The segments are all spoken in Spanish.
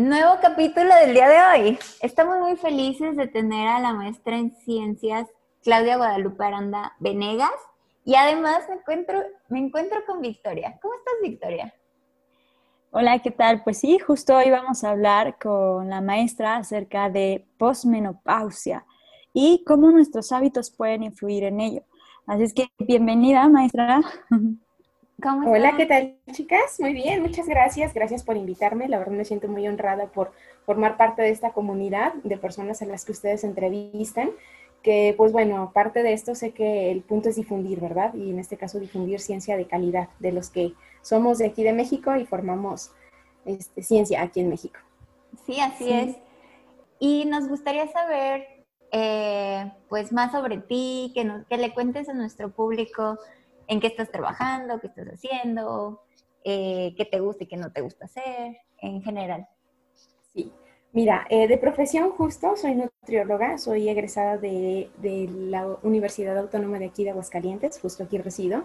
Nuevo capítulo del día de hoy. Estamos muy felices de tener a la maestra en ciencias, Claudia Guadalupe Aranda Venegas, y además me encuentro, me encuentro con Victoria. ¿Cómo estás, Victoria? Hola, ¿qué tal? Pues sí, justo hoy vamos a hablar con la maestra acerca de posmenopausia y cómo nuestros hábitos pueden influir en ello. Así es que bienvenida, maestra. Hola, ¿qué tal, chicas? Muy bien, muchas gracias. Gracias por invitarme. La verdad me siento muy honrada por formar parte de esta comunidad de personas a las que ustedes entrevistan. Que, pues bueno, parte de esto sé que el punto es difundir, ¿verdad? Y en este caso difundir ciencia de calidad de los que somos de aquí de México y formamos este, ciencia aquí en México. Sí, así es. Y nos gustaría saber, eh, pues, más sobre ti, que, nos, que le cuentes a nuestro público en qué estás trabajando, qué estás haciendo, eh, qué te gusta y qué no te gusta hacer, en general. Sí, mira, eh, de profesión justo soy nutrióloga, soy egresada de, la Universidad Autónoma de aquí de Aguascalientes, justo aquí resido.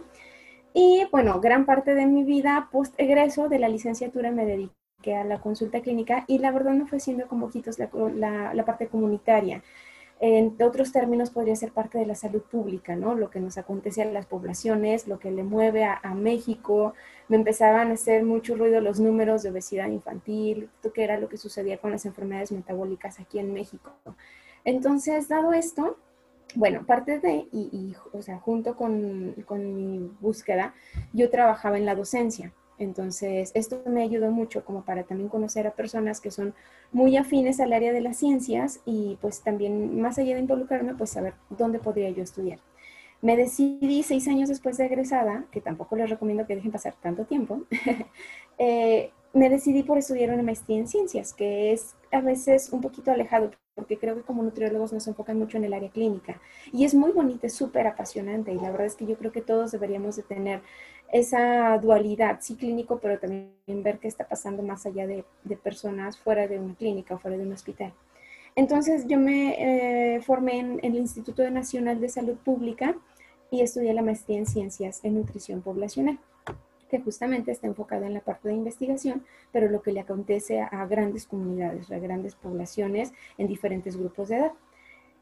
Y bueno, gran parte de mi vida post egreso de la licenciatura me dediqué a la consulta clínica y la verdad me fue siendo con poquitos la, la parte comunitaria. En otros términos, podría ser parte de la salud pública, ¿no? Lo que nos acontece a las poblaciones, lo que le mueve a, México. Me empezaban a hacer mucho ruido los números de obesidad infantil, que era lo que sucedía con las enfermedades metabólicas aquí en México. Entonces, dado esto, bueno, parte de, y, o sea, junto con, con mi búsqueda, yo trabajaba en la docencia. Entonces, esto me ayudó mucho como para también conocer a personas que son muy afines al área de las ciencias y pues también más allá de involucrarme, pues saber dónde podría yo estudiar. Me decidí seis años después de egresada, que tampoco les recomiendo que dejen pasar tanto tiempo, eh, me decidí por estudiar una maestría en ciencias, que es a veces un poquito alejado, porque creo que como nutriólogos nos enfocan mucho en el área clínica. Y es muy bonita, es súper apasionante, y la verdad es que yo creo que todos deberíamos de tener esa dualidad, sí clínico, pero también ver qué está pasando más allá de, personas fuera de una clínica o fuera de un hospital. Entonces yo me eh, formé en, el Instituto Nacional de Salud Pública y estudié la maestría en Ciencias en Nutrición Poblacional que justamente está enfocada en la parte de investigación, pero lo que le acontece a, grandes comunidades, a grandes poblaciones en diferentes grupos de edad.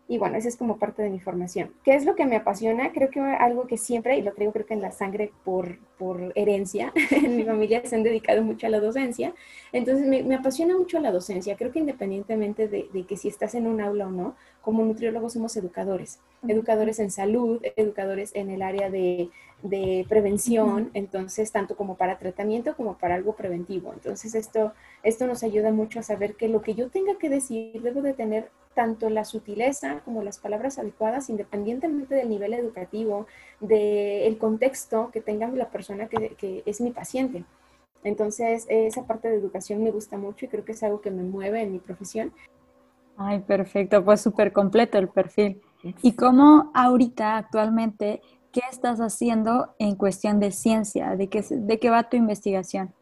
Y bueno, esa es como parte de mi formación. ¿Qué es lo que me apasiona? Creo que algo que siempre, y lo traigo creo que en la sangre por, por herencia, en mi familia se han dedicado mucho a la docencia, entonces me, apasiona mucho la docencia. Creo que independientemente de, de, que si estás en un aula o no, como nutriólogos somos educadores, educadores en salud, educadores en el área de, de prevención, entonces tanto como para tratamiento como para algo preventivo. Entonces esto, esto nos ayuda mucho a saber que lo que yo tenga que decir debo de tener tanto la sutileza como las palabras adecuadas, independientemente del nivel educativo, del contexto que tenga la persona que, que es mi paciente. Entonces, esa parte de educación me gusta mucho y creo que es algo que me mueve en mi profesión. Ay, perfecto, pues súper completo el perfil. ¿Y cómo ahorita, actualmente, qué estás haciendo en cuestión de ciencia? ¿De qué, de qué va tu investigación?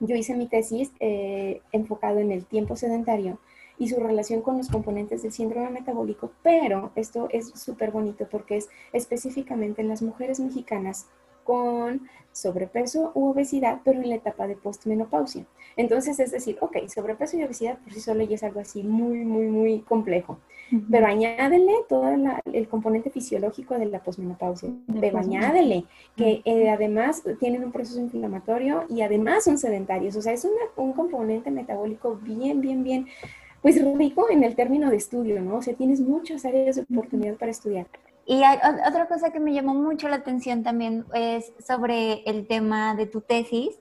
Yo hice mi tesis eh, enfocado en el tiempo sedentario y su relación con los componentes del síndrome metabólico, pero esto es súper bonito porque es específicamente en las mujeres mexicanas con sobrepeso u obesidad, pero en la etapa de postmenopausia. Entonces, es decir, ok, sobrepeso y obesidad por sí solo ya es algo así muy, muy, muy complejo, pero añádele todo el componente fisiológico de la postmenopausia, pero añádele que eh, además tienen un proceso inflamatorio y además son sedentarios, o sea, es un componente metabólico bien, bien, bien, pues rico en el término de estudio, ¿no? O sea, tienes muchas áreas de oportunidad para estudiar. Y hay, otra cosa que me llamó mucho la atención también es sobre el tema de tu tesis,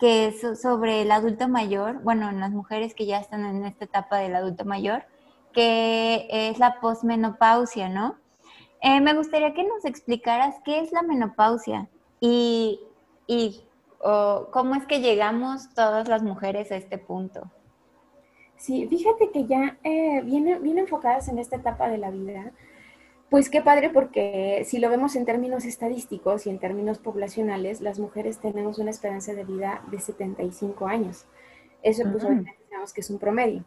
que es sobre el adulto mayor, bueno, en las mujeres que ya están en esta etapa del adulto mayor, que es la posmenopausia, ¿no? Eh, me gustaría que nos explicaras qué es la menopausia y, cómo es que llegamos todas las mujeres a este punto. Sí, fíjate que ya eh, vienen, viene enfocadas en esta etapa de la vida pues qué padre porque si lo vemos en términos estadísticos y en términos poblacionales, las mujeres tenemos una esperanza de vida de 75 años. Eso pues obviamente sabemos que es un promedio.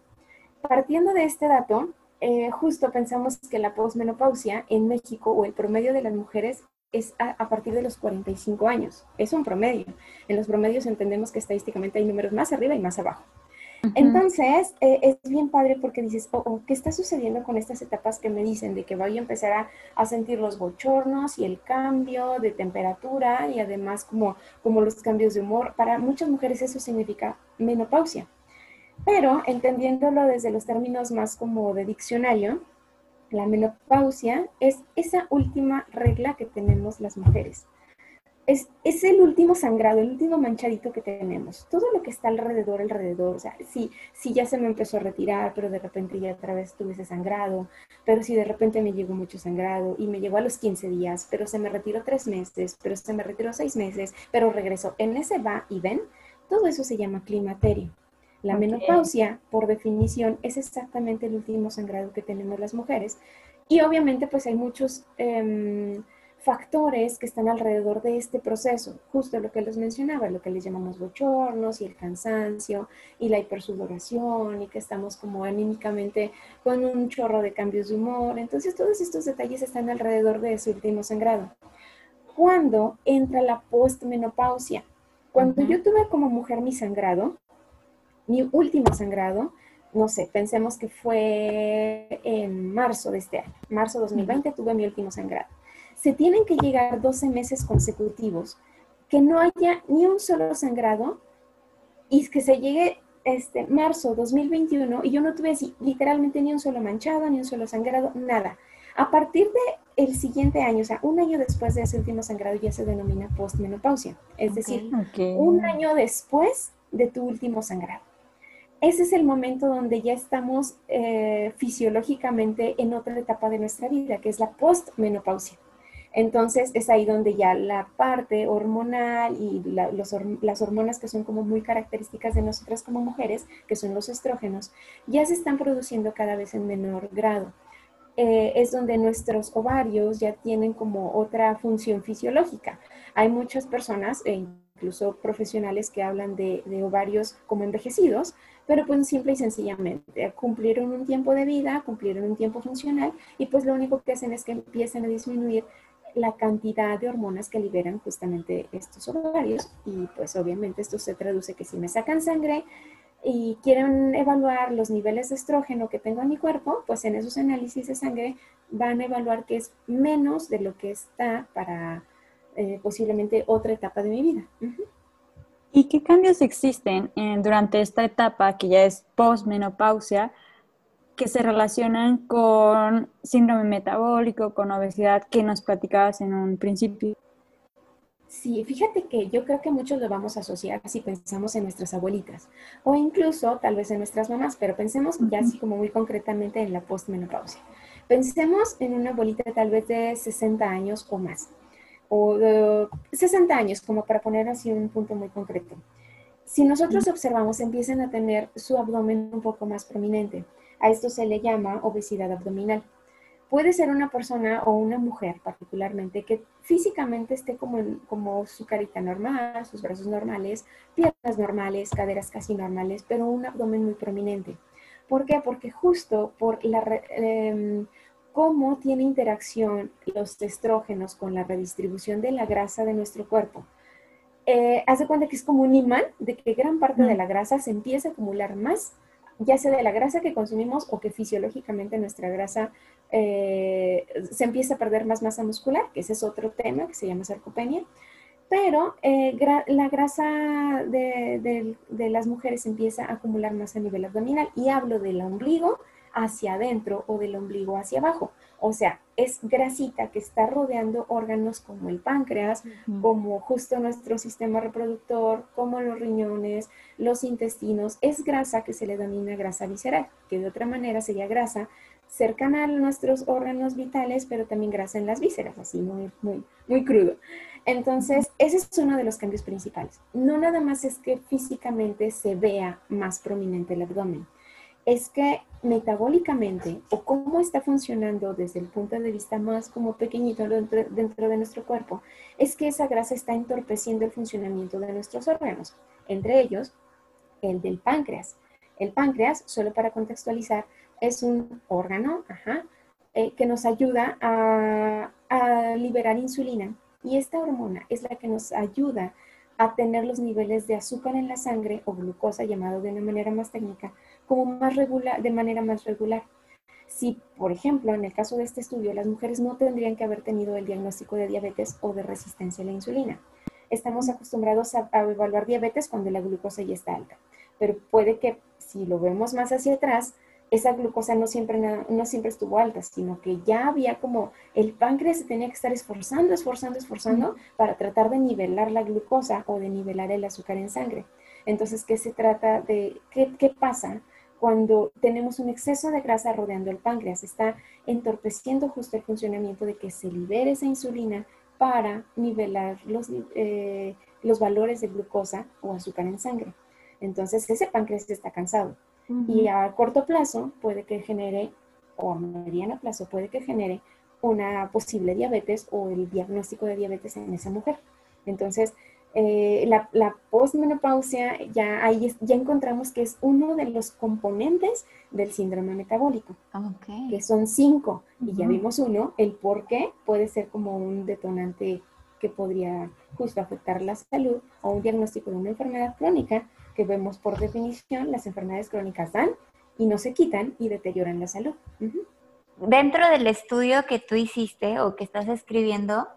Partiendo de este dato, eh, justo pensamos que la posmenopausia en México o el promedio de las mujeres es a, a, partir de los 45 años. Es un promedio. En los promedios entendemos que estadísticamente hay números más arriba y más abajo. Entonces, eh, es bien padre porque dices, oh, oh, ¿qué está sucediendo con estas etapas que me dicen de que voy a empezar a, sentir los bochornos y el cambio de temperatura y además como, como los cambios de humor? Para muchas mujeres eso significa menopausia. Pero entendiéndolo desde los términos más como de diccionario, la menopausia es esa última regla que tenemos las mujeres es, el último sangrado, el último manchadito que tenemos. Todo lo que está alrededor, alrededor, o sea, si, si ya se me empezó a retirar, pero de repente ya otra vez tuve ese sangrado, pero si de repente me llegó mucho sangrado y me llegó a los 15 días, pero se me retiró tres meses, pero se me retiró seis meses, pero regresó. En ese va y ven, todo eso se llama climaterio. La menopausia, por definición, es exactamente el último sangrado que tenemos las mujeres. Y obviamente, pues hay muchos... Em, factores que están alrededor de este proceso, justo lo que les mencionaba, lo que les llamamos bochornos y el cansancio y la hipersudoración y que estamos como anímicamente con un chorro de cambios de humor. Entonces todos estos detalles están alrededor de ese último sangrado. ¿Cuándo entra la postmenopausia? Cuando yo tuve como mujer mi sangrado, mi último sangrado, no sé, pensemos que fue en marzo de este año, marzo 2020 tuve mi último sangrado se tienen que llegar 12 meses consecutivos, que no haya ni un solo sangrado y que se llegue este marzo 2021 y yo no tuve así, literalmente ni un solo manchado, ni un solo sangrado, nada. A partir de el siguiente año, o sea, un año después de ese último sangrado ya se denomina postmenopausia, es decir, un año después de tu último sangrado. Ese es el momento donde ya estamos eh, fisiológicamente en otra etapa de nuestra vida, que es la postmenopausia. Entonces es ahí donde ya la parte hormonal y las hormonas que son como muy características de nosotras como mujeres, que son los estrógenos, ya se están produciendo cada vez en menor grado. Eh, es donde nuestros ovarios ya tienen como otra función fisiológica. Hay muchas personas, e incluso profesionales, que hablan de, ovarios como envejecidos, pero pues simple y sencillamente cumplieron un tiempo de vida, cumplieron un tiempo funcional y pues lo único que hacen es que empiecen a disminuir la cantidad de hormonas que liberan justamente estos ovarios y pues obviamente esto se traduce que si me sacan sangre y quieren evaluar los niveles de estrógeno que tengo en mi cuerpo, pues en esos análisis de sangre van a evaluar que es menos de lo que está para eh, posiblemente otra etapa de mi vida. ¿Y qué cambios existen durante esta etapa que ya es postmenopausia? Que se relacionan con síndrome metabólico, con obesidad, que nos platicabas en un principio. Sí, fíjate que yo creo que muchos lo vamos a asociar si pensamos en nuestras abuelitas o incluso tal vez en nuestras mamás, pero pensemos ya así como muy concretamente en la postmenopausia. Pensemos en una abuelita tal vez de 60 años o más, o de 60 años, como para poner así un punto muy concreto. Si nosotros observamos, empiezan a tener su abdomen un poco más prominente a esto se le llama obesidad abdominal. Puede ser una persona o una mujer particularmente que físicamente esté como, como su carita normal, sus brazos normales, piernas normales, caderas casi normales, pero un abdomen muy prominente. ¿Por qué? Porque justo por la, em, cómo tiene interacción los estrógenos con la redistribución de la grasa de nuestro cuerpo. Eh, hace cuenta que es como un imán de que gran parte de la grasa se empieza a acumular más ya sea de la grasa que consumimos o que fisiológicamente nuestra grasa eh, se empieza a perder más masa muscular, que ese es otro tema que se llama sarcopenia. Pero eh, la grasa de, las mujeres empieza a acumular más a nivel abdominal y hablo del ombligo hacia adentro o del ombligo hacia abajo. O sea, es grasita que está rodeando órganos como el páncreas, como justo nuestro sistema reproductor, como los riñones, los intestinos. Es grasa que se le denomina grasa visceral, que de otra manera sería grasa cercana a nuestros órganos vitales, pero también grasa en las vísceras, así muy, muy, muy crudo. Entonces, ese es uno de los cambios principales. No nada más es que físicamente se vea más prominente el abdomen, es que metabólicamente o cómo está funcionando desde el punto de vista más como pequeñito dentro, dentro, de nuestro cuerpo, es que esa grasa está entorpeciendo el funcionamiento de nuestros órganos, entre ellos el del páncreas. El páncreas, solo para contextualizar, es un órgano eh, que nos ayuda a, a liberar insulina y esta hormona es la que nos ayuda a tener los niveles de azúcar en la sangre o glucosa, llamado de una manera más técnica, como más regular, de manera más regular. Si, por ejemplo, en el caso de este estudio, las mujeres no tendrían que haber tenido el diagnóstico de diabetes o de resistencia a la insulina. Estamos acostumbrados a, a evaluar diabetes cuando la glucosa ya está alta, pero puede que si lo vemos más hacia atrás, esa glucosa no siempre, no siempre estuvo alta, sino que ya había como el páncreas se tenía que estar esforzando, esforzando, esforzando para tratar de nivelar la glucosa o de nivelar el azúcar en sangre. Entonces, ¿qué se trata de, qué, qué pasa cuando tenemos un exceso de grasa rodeando el páncreas? Está entorpeciendo justo el funcionamiento de que se libere esa insulina para nivelar los, eh, los valores de glucosa o azúcar en sangre. Entonces, ese páncreas está cansado. Y a corto plazo puede que genere, o a mediano plazo puede que genere una posible diabetes o el diagnóstico de diabetes en esa mujer. Entonces, eh, la, la postmenopausia, ya ahí ya encontramos que es uno de los componentes del síndrome metabólico, que son cinco, y ya vimos uno, el por qué puede ser como un detonante que podría justo afectar la salud o un diagnóstico de una enfermedad crónica, que vemos por definición, las enfermedades crónicas dan y no se quitan y deterioran la salud. Dentro del estudio que tú hiciste o que estás escribiendo,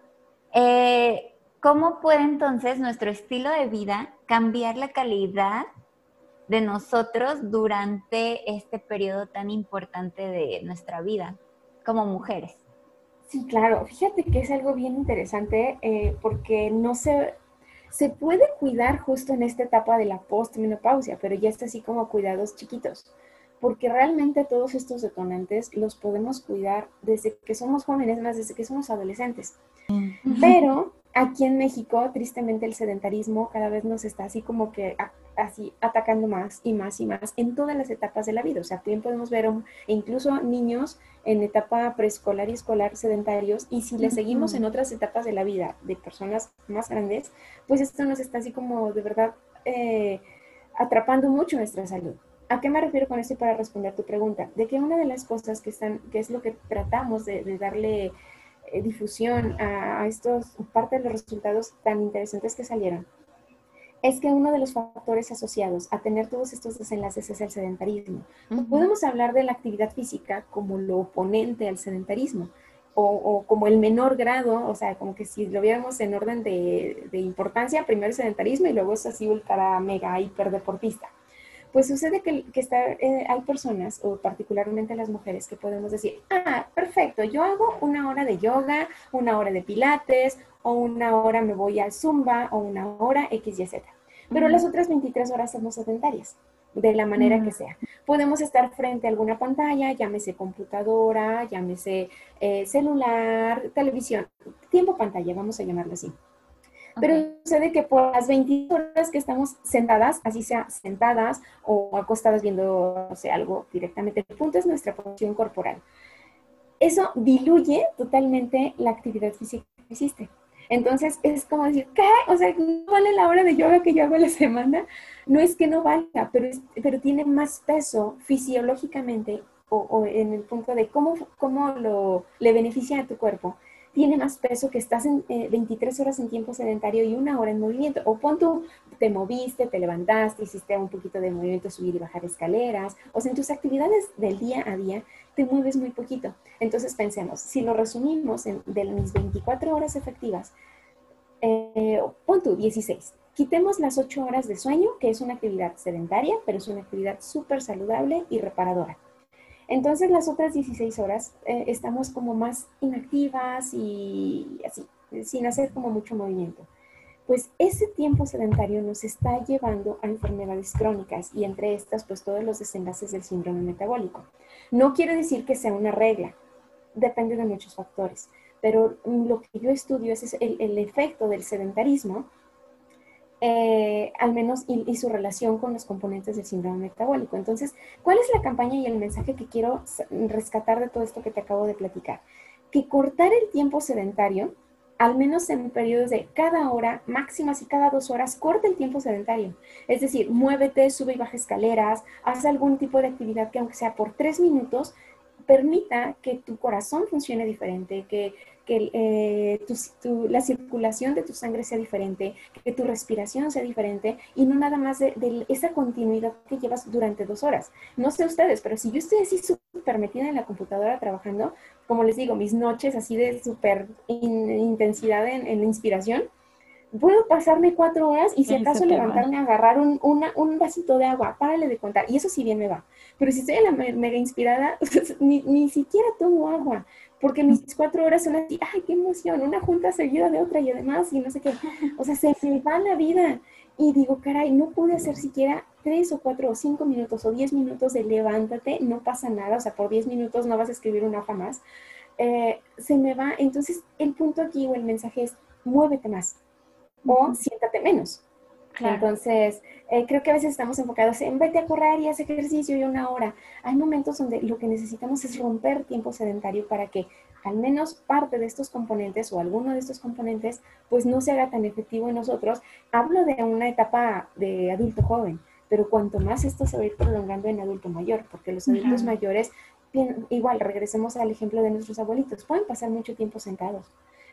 eh, ¿cómo puede entonces nuestro estilo de vida cambiar la calidad de nosotros durante este periodo tan importante de nuestra vida como mujeres? Sí, claro. Fíjate que es algo bien interesante eh, porque no se, se puede cuidar justo en esta etapa de la postmenopausia, pero ya está así como cuidados chiquitos, porque realmente todos estos detonantes los podemos cuidar desde que somos jóvenes, más desde que somos adolescentes. Pero aquí en México, tristemente, el sedentarismo cada vez nos está así como que así atacando más y más y más en todas las etapas de la vida. O sea, también podemos ver incluso niños en etapa preescolar y escolar sedentarios y si le seguimos en otras etapas de la vida de personas más grandes, pues esto nos está así como de verdad eh, atrapando mucho nuestra salud. ¿A qué me refiero con esto para responder tu pregunta? De que una de las cosas que están, que es lo que tratamos de, darle eh, difusión a, a estos, parte de los resultados tan interesantes que salieron, es que uno de los factores asociados a tener todos estos desenlaces es el sedentarismo. Podemos hablar de la actividad física como lo oponente al sedentarismo o, como el menor grado, o sea, como que si lo viéramos en orden de, importancia, primero el sedentarismo y luego es así ultra mega hiper deportista. Pues sucede que, está, eh, hay personas, o particularmente las mujeres, que podemos decir, ah, perfecto, yo hago una hora de yoga, una hora de pilates, o una hora me voy al zumba, o una hora X, Y, Z. Pero las otras 23 horas somos sedentarias, de la manera que sea. Podemos estar frente a alguna pantalla, llámese computadora, llámese eh, celular, televisión, tiempo pantalla, vamos a llamarlo así. Pero sucede que por las 20 horas que estamos sentadas, así sea sentadas o acostadas viendo algo directamente, el punto es nuestra posición corporal. Eso diluye totalmente la actividad física que existe. Entonces es como decir, ¿qué? O sea, no vale la hora de yoga que yo hago a la semana. No es que no valga, pero, pero tiene más peso fisiológicamente o, en el punto de cómo, cómo lo, le beneficia a tu cuerpo tiene más peso que estás en 23 eh, horas en tiempo sedentario y una hora en movimiento. O pon tú, te moviste, te levantaste, hiciste un poquito de movimiento, subir y bajar escaleras. O sea, en tus actividades del día a día te mueves muy poquito. Entonces pensemos, si lo resumimos de mis 24 horas efectivas, eh, pon tú 16. Quitemos las 8 horas de sueño, que es una actividad sedentaria, pero es una actividad súper saludable y reparadora Entonces las otras 16 horas eh, estamos como más inactivas y así, sin hacer como mucho movimiento. Pues ese tiempo sedentario nos está llevando a enfermedades crónicas y entre estas pues todos los desenlaces del síndrome metabólico. No quiere decir que sea una regla, depende de muchos factores, pero lo que yo estudio es el efecto del sedentarismo eh, al menos y, su relación con los componentes del síndrome metabólico. Entonces, ¿cuál es la campaña y el mensaje que quiero rescatar de todo esto que te acabo de platicar? Que cortar el tiempo sedentario, al menos en periodos de cada hora, máximas y cada dos horas, corta el tiempo sedentario. Es decir, muévete, sube y baja escaleras, haz algún tipo de actividad que aunque sea por tres minutos, permita que tu corazón funcione diferente, que, que eh, la circulación de tu sangre sea diferente, que tu respiración sea diferente y no nada más de, esa continuidad que llevas durante dos horas. No sé ustedes, pero si yo estoy así súper metida en la computadora trabajando, como les digo, mis noches así de súper intensidad en, en la inspiración, puedo pasarme cuatro horas y si acaso levantarme a agarrar un, un, vasito de agua, párale de contar, y eso sí bien me va. Pero si estoy en la mega inspirada, ni, ni, siquiera tomo agua, porque mis cuatro horas son así, ay, qué emoción, una junta seguida de otra y además, y no sé qué, o sea, se me va la vida. Y digo, caray, no pude hacer siquiera tres o cuatro o cinco minutos o diez minutos de levántate, no pasa nada, o sea, por diez minutos no vas a escribir una hoja más. Eh, se me va, entonces el punto aquí o el mensaje es, muévete más, o siéntate menos. Entonces, eh, creo que a veces estamos enfocados en vete a correr y haz ejercicio y una hora. Hay momentos donde lo que necesitamos es romper tiempo sedentario para que al menos parte de estos componentes o alguno de estos componentes pues no se haga tan efectivo en nosotros. Hablo de una etapa de adulto joven, pero cuanto más esto se va a ir prolongando en adulto mayor, porque los adultos mayores, igual, regresemos al ejemplo de nuestros abuelitos, pueden pasar mucho tiempo sentados.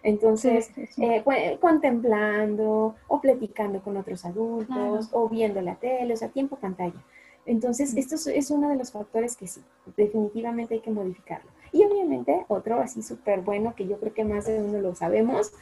Entonces, eh, pues, contemplando o platicando con otros adultos o viendo la tele, o sea, tiempo pantalla. Entonces, esto es, uno de los factores que sí, definitivamente hay que modificarlo. Y obviamente, otro así súper bueno que yo creo que más de uno lo sabemos,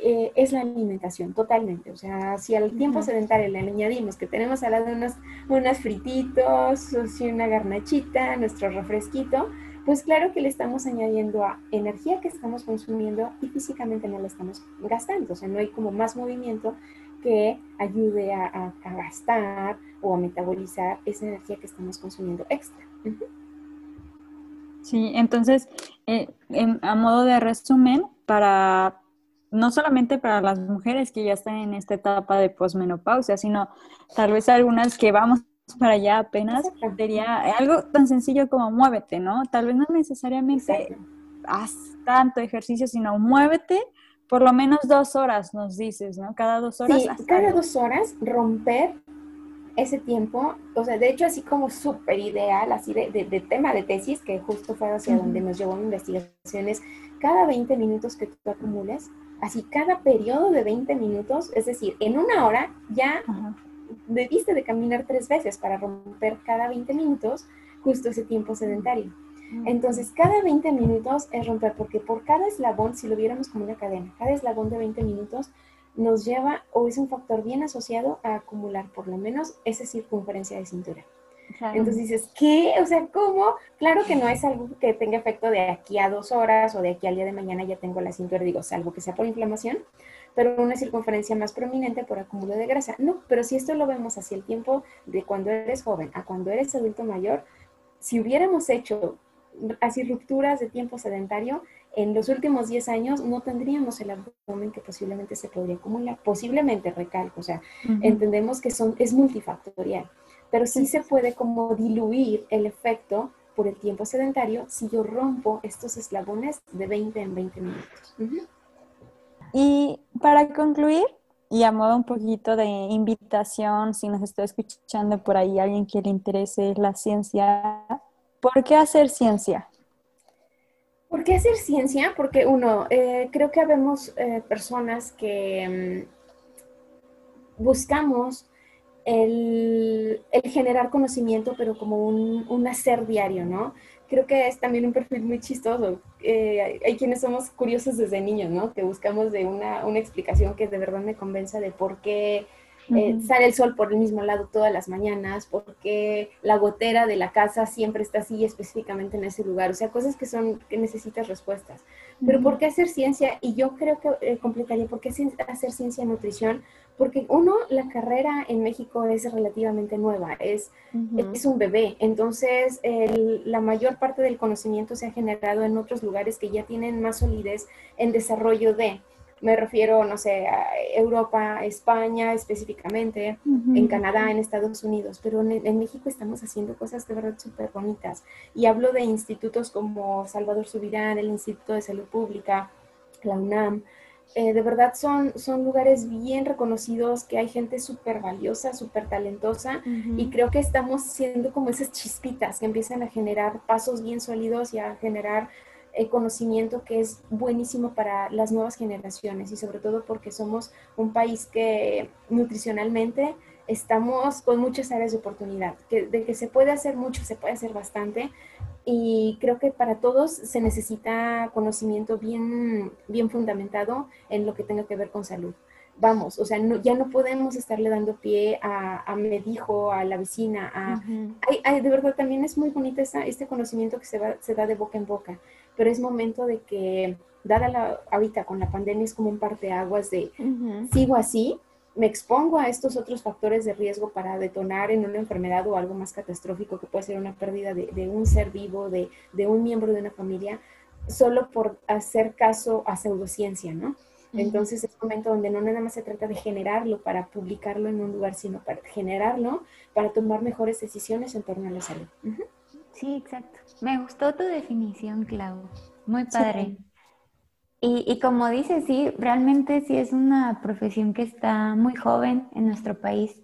eh, es la alimentación, totalmente. O sea, si al tiempo sedentario le añadimos que tenemos al lado unos, unos frititos, o si una garnachita, nuestro refresquito, pues claro que le estamos añadiendo a energía que estamos consumiendo y físicamente no la estamos gastando, o sea, no hay como más movimiento que ayude a, gastar o a metabolizar esa energía que estamos consumiendo extra. Sí, entonces, eh, a modo de resumen, para no solamente para las mujeres que ya están en esta etapa de posmenopausia, sino tal vez algunas que vamos para allá apenas, sería algo tan sencillo como muévete, ¿no? Tal vez no necesariamente haz tanto ejercicio, sino muévete por lo menos dos horas, nos dices, ¿no? Cada dos horas. Sí, cada dos horas romper ese tiempo, o sea, de hecho así como súper ideal, así de, tema de tesis, que justo fue hacia donde nos llevó mi investigación, es cada 20 minutos que tú acumules, así cada periodo de 20 minutos, es decir, en una hora ya debiste de caminar tres veces para romper cada 20 minutos justo ese tiempo sedentario. Entonces, cada 20 minutos es romper, porque por cada eslabón, si lo viéramos como una cadena, cada eslabón de 20 minutos nos lleva o es un factor bien asociado a acumular por lo menos esa circunferencia de cintura. Entonces dices, ¿qué? O sea, ¿cómo? Claro que no es algo que tenga efecto de aquí a dos horas o de aquí al día de mañana ya tengo la cintura, digo, salvo que sea por inflamación, pero una circunferencia más prominente por acúmulo de grasa. No, pero si esto lo vemos hacia el tiempo de cuando eres joven a cuando eres adulto mayor, si hubiéramos hecho así rupturas de tiempo sedentario, en los últimos 10 años no tendríamos el abdomen que posiblemente se podría acumular. Posiblemente, recalco, o sea, entendemos que son, es multifactorial, pero sí se puede como diluir el efecto por el tiempo sedentario si yo rompo estos eslabones de 20 en 20 minutos. Y para concluir, y a modo un poquito de invitación, si nos está escuchando por ahí alguien que le interese la ciencia, ¿por qué hacer ciencia? ¿Por qué hacer ciencia? Porque uno, eh, creo que habemos eh, personas que mm, buscamos el, generar conocimiento, pero como un, un hacer diario, ¿no? Creo que es también un perfil muy chistoso. Eh, hay, quienes somos curiosos desde niños, ¿no? Que buscamos de una, una, explicación que de verdad me convenza de por qué eh, sale el sol por el mismo lado todas las mañanas, porque la gotera de la casa siempre está así específicamente en ese lugar, o sea, cosas que son que necesitas respuestas. Pero ¿por qué hacer ciencia? Y yo creo que eh, completaría, ¿por qué hacer ciencia en nutrición? Porque uno, la carrera en México es relativamente nueva, es, es un bebé, entonces la mayor parte del conocimiento se ha generado en otros lugares que ya tienen más solidez en desarrollo de me refiero, no sé, a Europa, España específicamente, en Canadá, en Estados Unidos, pero en, México estamos haciendo cosas de verdad súper bonitas. Y hablo de institutos como Salvador Subirán, el Instituto de Salud Pública, la UNAM. Eh, de verdad son, son lugares bien reconocidos, que hay gente súper valiosa, súper talentosa, y creo que estamos siendo como esas chispitas que empiezan a generar pasos bien sólidos y a generar el conocimiento que es buenísimo para las nuevas generaciones y sobre todo porque somos un país que nutricionalmente estamos con muchas áreas de oportunidad, que, de que se puede hacer mucho, se puede hacer bastante y creo que para todos se necesita conocimiento bien, bien fundamentado en lo que tenga que ver con salud. Vamos, o sea, ya no podemos estarle dando pie a, me dijo, a la vecina, a... de verdad también es muy bonito este conocimiento que se, va, se da de boca en boca, pero es momento de que, dada la, ahorita con la pandemia es como un parteaguas de, sigo así, me expongo a estos otros factores de riesgo para detonar en una enfermedad o algo más catastrófico que puede ser una pérdida de, de un ser vivo, de, de un miembro de una familia, solo por hacer caso a pseudociencia, ¿no? Entonces es un momento donde no nada más se trata de generarlo para publicarlo en un lugar, sino para generarlo para tomar mejores decisiones en torno a la salud. Sí, exacto. Me gustó tu definición, Clau. Muy padre. Y, y, como dices, sí, realmente sí es una profesión que está muy joven en nuestro país.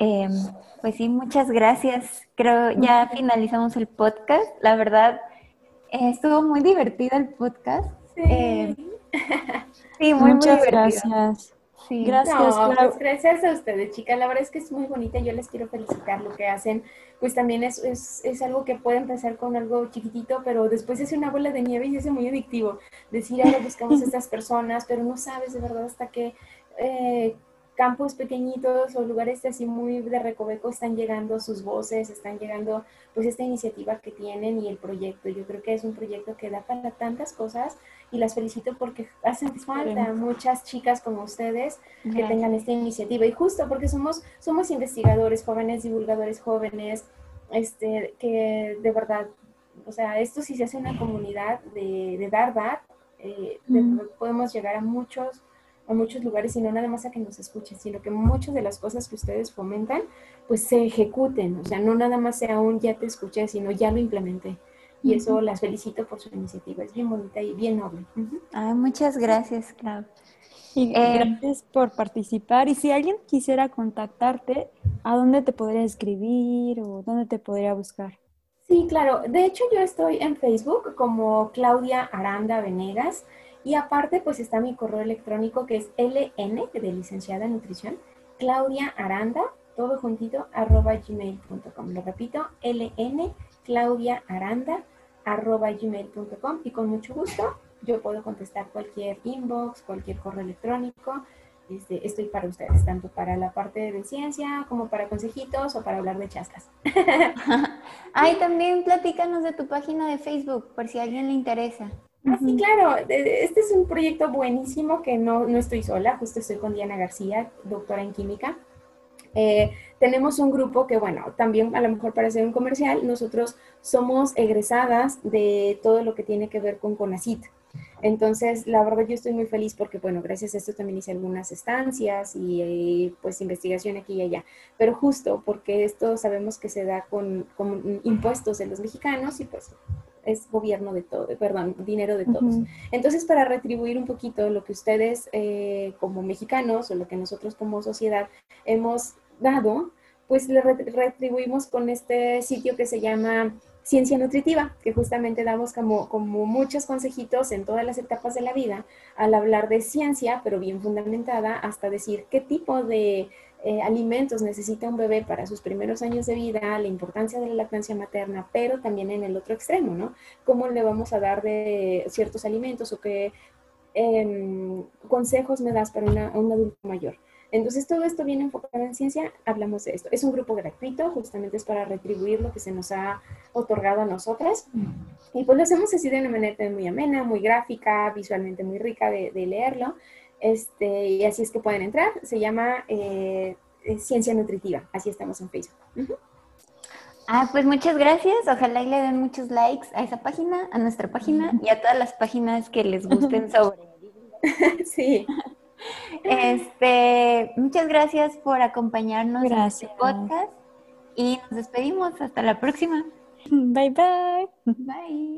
Em, pues sí, muchas gracias. Creo ya finalizamos el podcast. La verdad, estuvo muy divertido el podcast. Sí. Em, Sí, muy, Muchas gracias. Sí. Gracias, pues gracias a ustedes, chicas. La verdad es que es muy bonita. Yo les quiero felicitar lo que hacen. Pues también es, es, es, algo que puede empezar con algo chiquitito, pero después es una bola de nieve y es muy adictivo. Decir, ahora buscamos a estas personas, pero no sabes de verdad hasta qué eh, campos pequeñitos o lugares así muy de recoveco están llegando sus voces, están llegando pues esta iniciativa que tienen y el proyecto. Yo creo que es un proyecto que da para tantas cosas y las felicito porque hacen falta muchas chicas como ustedes que tengan esta iniciativa. Y justo porque somos, somos investigadores jóvenes, divulgadores jóvenes, este, que de verdad, o sea, esto si se hace una comunidad de, de dar, dar, eh, podemos llegar a muchos a muchos lugares y no nada más a que nos escuchen, sino que muchas de las cosas que ustedes fomentan, pues se ejecuten, o sea, no nada más sea un ya te escuché, sino ya lo implementé. Y eso las felicito por su iniciativa, es bien bonita y bien noble. muchas gracias, Clau. Y eh, gracias por participar. Y si alguien quisiera contactarte, ¿a dónde te podría escribir o dónde te podría buscar? Sí, claro. De hecho, yo estoy en Facebook como Claudia Aranda Venegas. Y aparte, pues está mi correo electrónico que es ln, de licenciada en nutrición, Claudia Aranda, todo juntito, arroba gmail.com. Lo repito, ln, Claudia Aranda, arroba gmail.com. Y con mucho gusto yo puedo contestar cualquier inbox, cualquier correo electrónico. Este, estoy para ustedes, tanto para la parte de ciencia como para consejitos o para hablar de chascas. Ay, también platícanos de tu página de Facebook, por si a alguien le interesa. Ah, sí, claro. Este es un proyecto buenísimo que no, no estoy sola, justo estoy con Diana García, doctora en química. Eh, tenemos un grupo que, bueno, también a lo mejor para hacer un comercial, nosotros somos egresadas de todo lo que tiene que ver con CONACIT. Entonces, la verdad yo estoy muy feliz porque, bueno, gracias a esto también hice algunas estancias y eh, pues investigación aquí y allá. Pero justo porque esto sabemos que se da con, con impuestos de los mexicanos y pues es gobierno de todo, perdón, dinero de todos. Entonces, para retribuir un poquito lo que ustedes eh, como mexicanos o lo que nosotros como sociedad hemos dado, pues le retribuimos con este sitio que se llama Ciencia Nutritiva, que justamente damos como, como muchos consejitos en todas las etapas de la vida al hablar de ciencia, pero bien fundamentada, hasta decir qué tipo de eh, alimentos necesita un bebé para sus primeros años de vida, la importancia de la lactancia materna, pero también en el otro extremo, ¿no? ¿Cómo le vamos a dar de ciertos alimentos o qué em, consejos me das para un adulto mayor? Entonces, todo esto viene enfocado en ciencia, hablamos de esto. Es un grupo gratuito, justamente es para retribuir lo que se nos ha otorgado a nosotras. Y pues lo hacemos así de una manera muy amena, muy gráfica, visualmente muy rica de, leerlo. Este, y así es que pueden entrar. Se llama eh, Ciencia Nutritiva, así estamos en Facebook. Ah, pues muchas gracias. Ojalá y le den muchos likes a esa página, a nuestra página y a todas las páginas que les gusten sobre. sí. Este, muchas gracias por acompañarnos en este podcast y nos despedimos. Hasta la próxima. Bye bye. Bye.